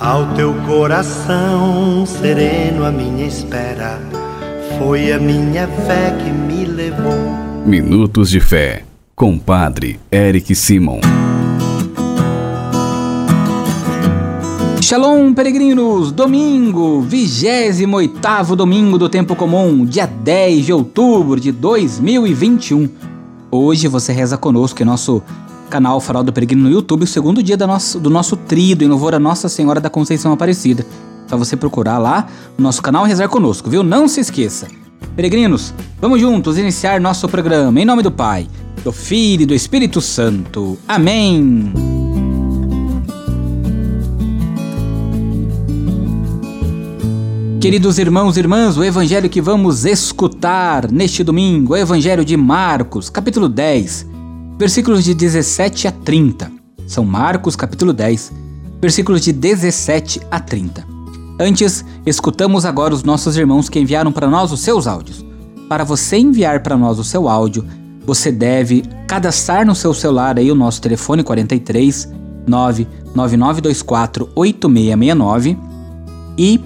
Ao teu coração sereno, a minha espera foi a minha fé que me levou. Minutos de Fé, com Padre Eric Simon. Shalom, peregrinos! Domingo, 28 domingo do tempo comum, dia 10 de outubro de 2021. Hoje você reza conosco em nosso canal Farol do Peregrino no YouTube, o segundo dia do nosso, do nosso trido em louvor a Nossa Senhora da Conceição Aparecida. Só você procurar lá no nosso canal e rezar conosco, viu? Não se esqueça. Peregrinos, vamos juntos iniciar nosso programa em nome do Pai, do Filho e do Espírito Santo. Amém. Queridos irmãos e irmãs, o evangelho que vamos escutar neste domingo é o evangelho de Marcos, capítulo 10, versículos de 17 a 30. São Marcos, capítulo 10, versículos de 17 a 30. Antes, escutamos agora os nossos irmãos que enviaram para nós os seus áudios. Para você enviar para nós o seu áudio, você deve cadastrar no seu celular aí o nosso telefone 43 99924 8669 e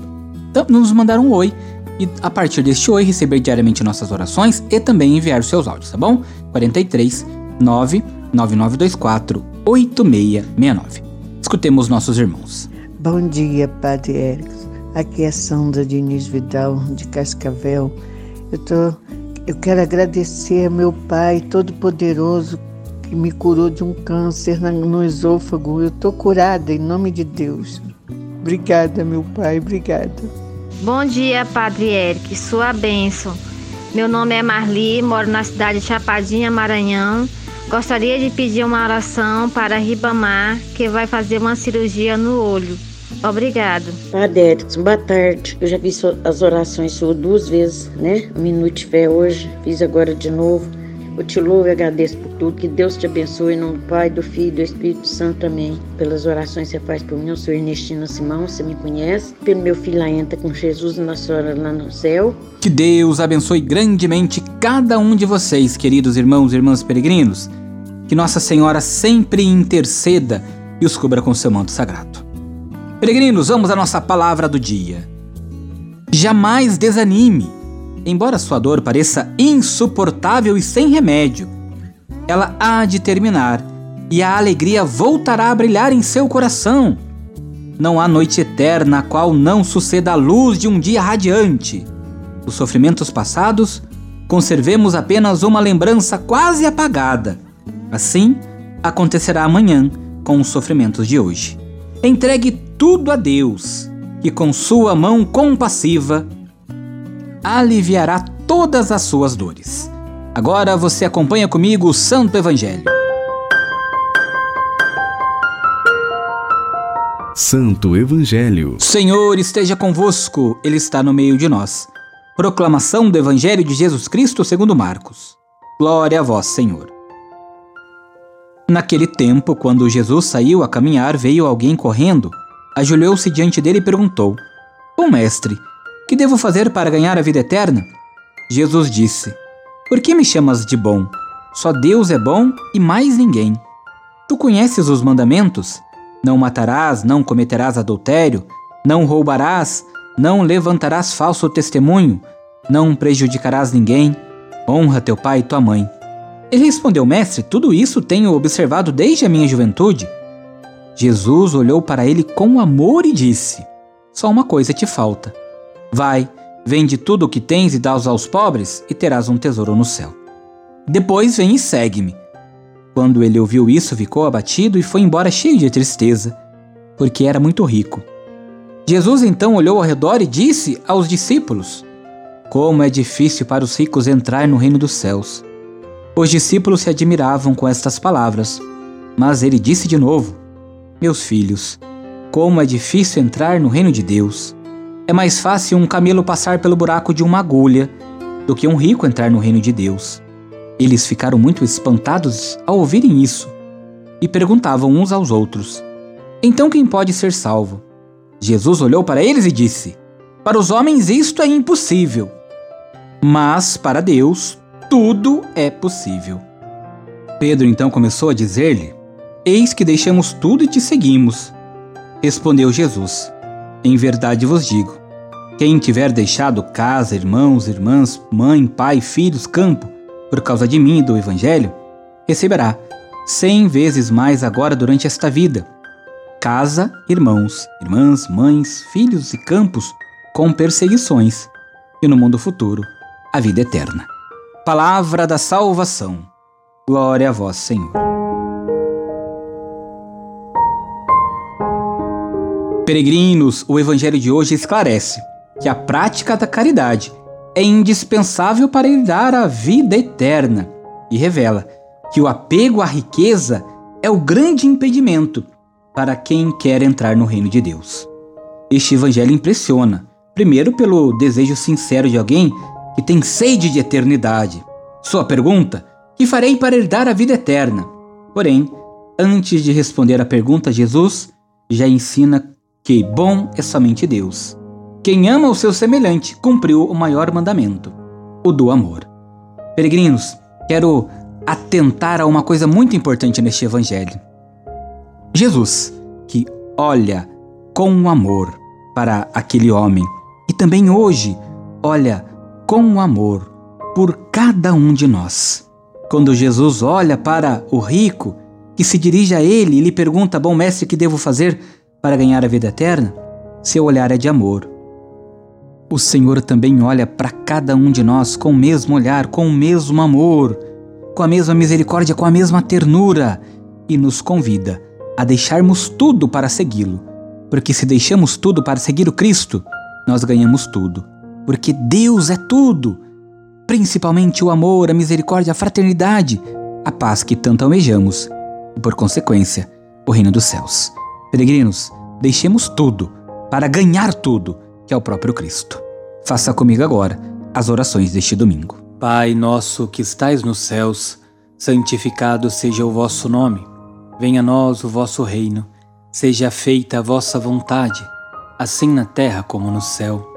nos mandar um oi. E a partir deste oi, receber diariamente nossas orações e também enviar os seus áudios, tá bom? 43 99924 8669. Escutemos nossos irmãos. Bom dia, Padre Érico. Aqui é Sandra Diniz Vidal, de Cascavel. Eu, tô, eu quero agradecer a meu Pai Todo-Poderoso que me curou de um câncer no esôfago. Eu estou curada em nome de Deus. Obrigada, meu Pai, obrigada. Bom dia, Padre Eric, sua bênção. Meu nome é Marli, moro na cidade de Chapadinha, Maranhão. Gostaria de pedir uma oração para Ribamar, que vai fazer uma cirurgia no olho. Obrigado. Padre Erickson, boa tarde. Eu já vi as orações suas duas vezes, né? Um minuto de fé hoje, fiz agora de novo. Eu te louvo e agradeço por tudo. Que Deus te abençoe em nome do Pai, do Filho e do Espírito Santo também. Pelas orações que você faz por mim. Eu sou Ernestina Simão, você me conhece. Pelo meu filho lá entra com Jesus e Nossa Senhora lá no céu. Que Deus abençoe grandemente cada um de vocês, queridos irmãos e irmãs peregrinos. Que Nossa Senhora sempre interceda e os cubra com seu manto sagrado. Peregrinos, vamos à nossa palavra do dia. Jamais desanime. Embora sua dor pareça insuportável e sem remédio, ela há de terminar e a alegria voltará a brilhar em seu coração. Não há noite eterna a qual não suceda a luz de um dia radiante. Os sofrimentos passados, conservemos apenas uma lembrança quase apagada Assim, acontecerá amanhã com os sofrimentos de hoje. Entregue tudo a Deus, que com sua mão compassiva aliviará todas as suas dores. Agora você acompanha comigo o Santo Evangelho. Santo Evangelho. Senhor esteja convosco, Ele está no meio de nós. Proclamação do Evangelho de Jesus Cristo segundo Marcos. Glória a vós, Senhor. Naquele tempo, quando Jesus saiu a caminhar, veio alguém correndo, ajoelhou-se diante dele e perguntou: Bom mestre, que devo fazer para ganhar a vida eterna? Jesus disse: Por que me chamas de bom? Só Deus é bom e mais ninguém. Tu conheces os mandamentos? Não matarás, não cometerás adultério, não roubarás, não levantarás falso testemunho, não prejudicarás ninguém, honra teu pai e tua mãe. Ele respondeu: Mestre, tudo isso tenho observado desde a minha juventude. Jesus olhou para ele com amor e disse: Só uma coisa te falta. Vai, vende tudo o que tens e dá-os aos pobres, e terás um tesouro no céu. Depois vem e segue-me. Quando ele ouviu isso, ficou abatido e foi embora cheio de tristeza, porque era muito rico. Jesus então olhou ao redor e disse aos discípulos: Como é difícil para os ricos entrar no reino dos céus. Os discípulos se admiravam com estas palavras, mas ele disse de novo: Meus filhos, como é difícil entrar no reino de Deus. É mais fácil um camelo passar pelo buraco de uma agulha do que um rico entrar no reino de Deus. Eles ficaram muito espantados ao ouvirem isso e perguntavam uns aos outros: Então quem pode ser salvo? Jesus olhou para eles e disse: Para os homens isto é impossível, mas para Deus tudo é possível. Pedro então começou a dizer-lhe: Eis que deixamos tudo e te seguimos. Respondeu Jesus: Em verdade vos digo: quem tiver deixado casa, irmãos, irmãs, mãe, pai, filhos, campo, por causa de mim e do Evangelho, receberá cem vezes mais agora durante esta vida. Casa, irmãos, irmãs, mães, filhos e campos com perseguições, e no mundo futuro, a vida eterna. Palavra da salvação. Glória a vós, Senhor. Peregrinos, o Evangelho de hoje esclarece que a prática da caridade é indispensável para herdar a vida eterna e revela que o apego à riqueza é o grande impedimento para quem quer entrar no reino de Deus. Este evangelho impressiona, primeiro pelo desejo sincero de alguém que tem sede de eternidade. Sua pergunta: Que farei para herdar a vida eterna? Porém, antes de responder à pergunta, Jesus já ensina que bom é somente Deus. Quem ama o seu semelhante cumpriu o maior mandamento, o do amor. Peregrinos, quero atentar a uma coisa muito importante neste evangelho. Jesus, que olha com amor para aquele homem e também hoje olha com amor por cada um de nós. Quando Jesus olha para o rico que se dirige a ele e lhe pergunta: Bom mestre, que devo fazer para ganhar a vida eterna? Seu olhar é de amor. O Senhor também olha para cada um de nós com o mesmo olhar, com o mesmo amor com a mesma misericórdia, com a mesma ternura e nos convida a deixarmos tudo para segui-lo. Porque se deixamos tudo para seguir o Cristo, nós ganhamos tudo. Porque Deus é tudo, principalmente o amor, a misericórdia, a fraternidade, a paz que tanto almejamos e, por consequência, o reino dos céus. Peregrinos, deixemos tudo para ganhar tudo, que é o próprio Cristo. Faça comigo agora as orações deste domingo. Pai nosso que estais nos céus, santificado seja o vosso nome. Venha a nós o vosso reino. Seja feita a vossa vontade, assim na terra como no céu.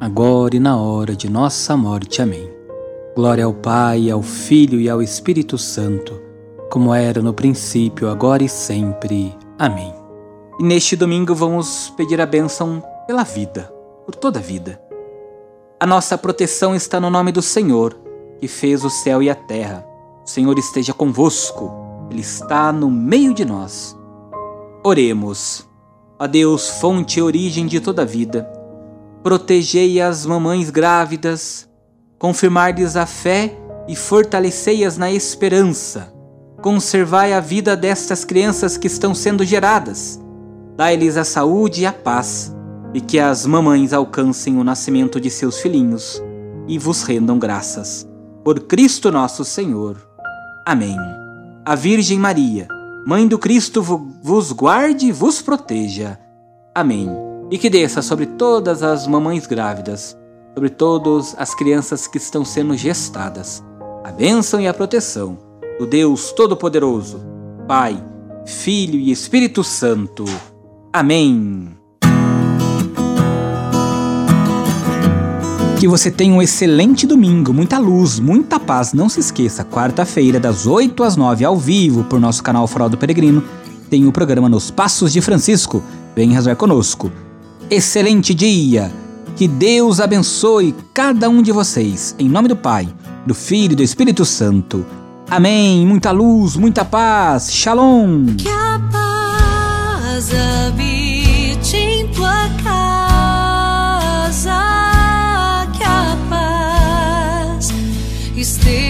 agora e na hora de nossa morte. Amém. Glória ao Pai, ao Filho e ao Espírito Santo, como era no princípio, agora e sempre. Amém. E neste domingo vamos pedir a bênção pela vida, por toda a vida. A nossa proteção está no nome do Senhor, que fez o céu e a terra. O Senhor esteja convosco, Ele está no meio de nós. Oremos. A Deus, fonte e origem de toda a vida, protegei as mamães grávidas, confirmar-lhes a fé e fortalecei-as na esperança. Conservai a vida destas crianças que estão sendo geradas. Dai-lhes a saúde e a paz, e que as mamães alcancem o nascimento de seus filhinhos e vos rendam graças. Por Cristo nosso Senhor. Amém. A Virgem Maria, Mãe do Cristo, vos guarde e vos proteja. Amém. E que desça sobre todas as mamães grávidas, sobre todas as crianças que estão sendo gestadas, a bênção e a proteção do Deus Todo-Poderoso, Pai, Filho e Espírito Santo. Amém. Que você tenha um excelente domingo, muita luz, muita paz. Não se esqueça, quarta-feira, das 8 às 9, ao vivo, por nosso canal Farol do Peregrino, tem o programa Nos Passos de Francisco. Vem rezar conosco excelente dia. Que Deus abençoe cada um de vocês. Em nome do Pai, do Filho e do Espírito Santo. Amém. Muita luz, muita paz. Shalom. Que a paz habite em tua casa. Que a paz esteja.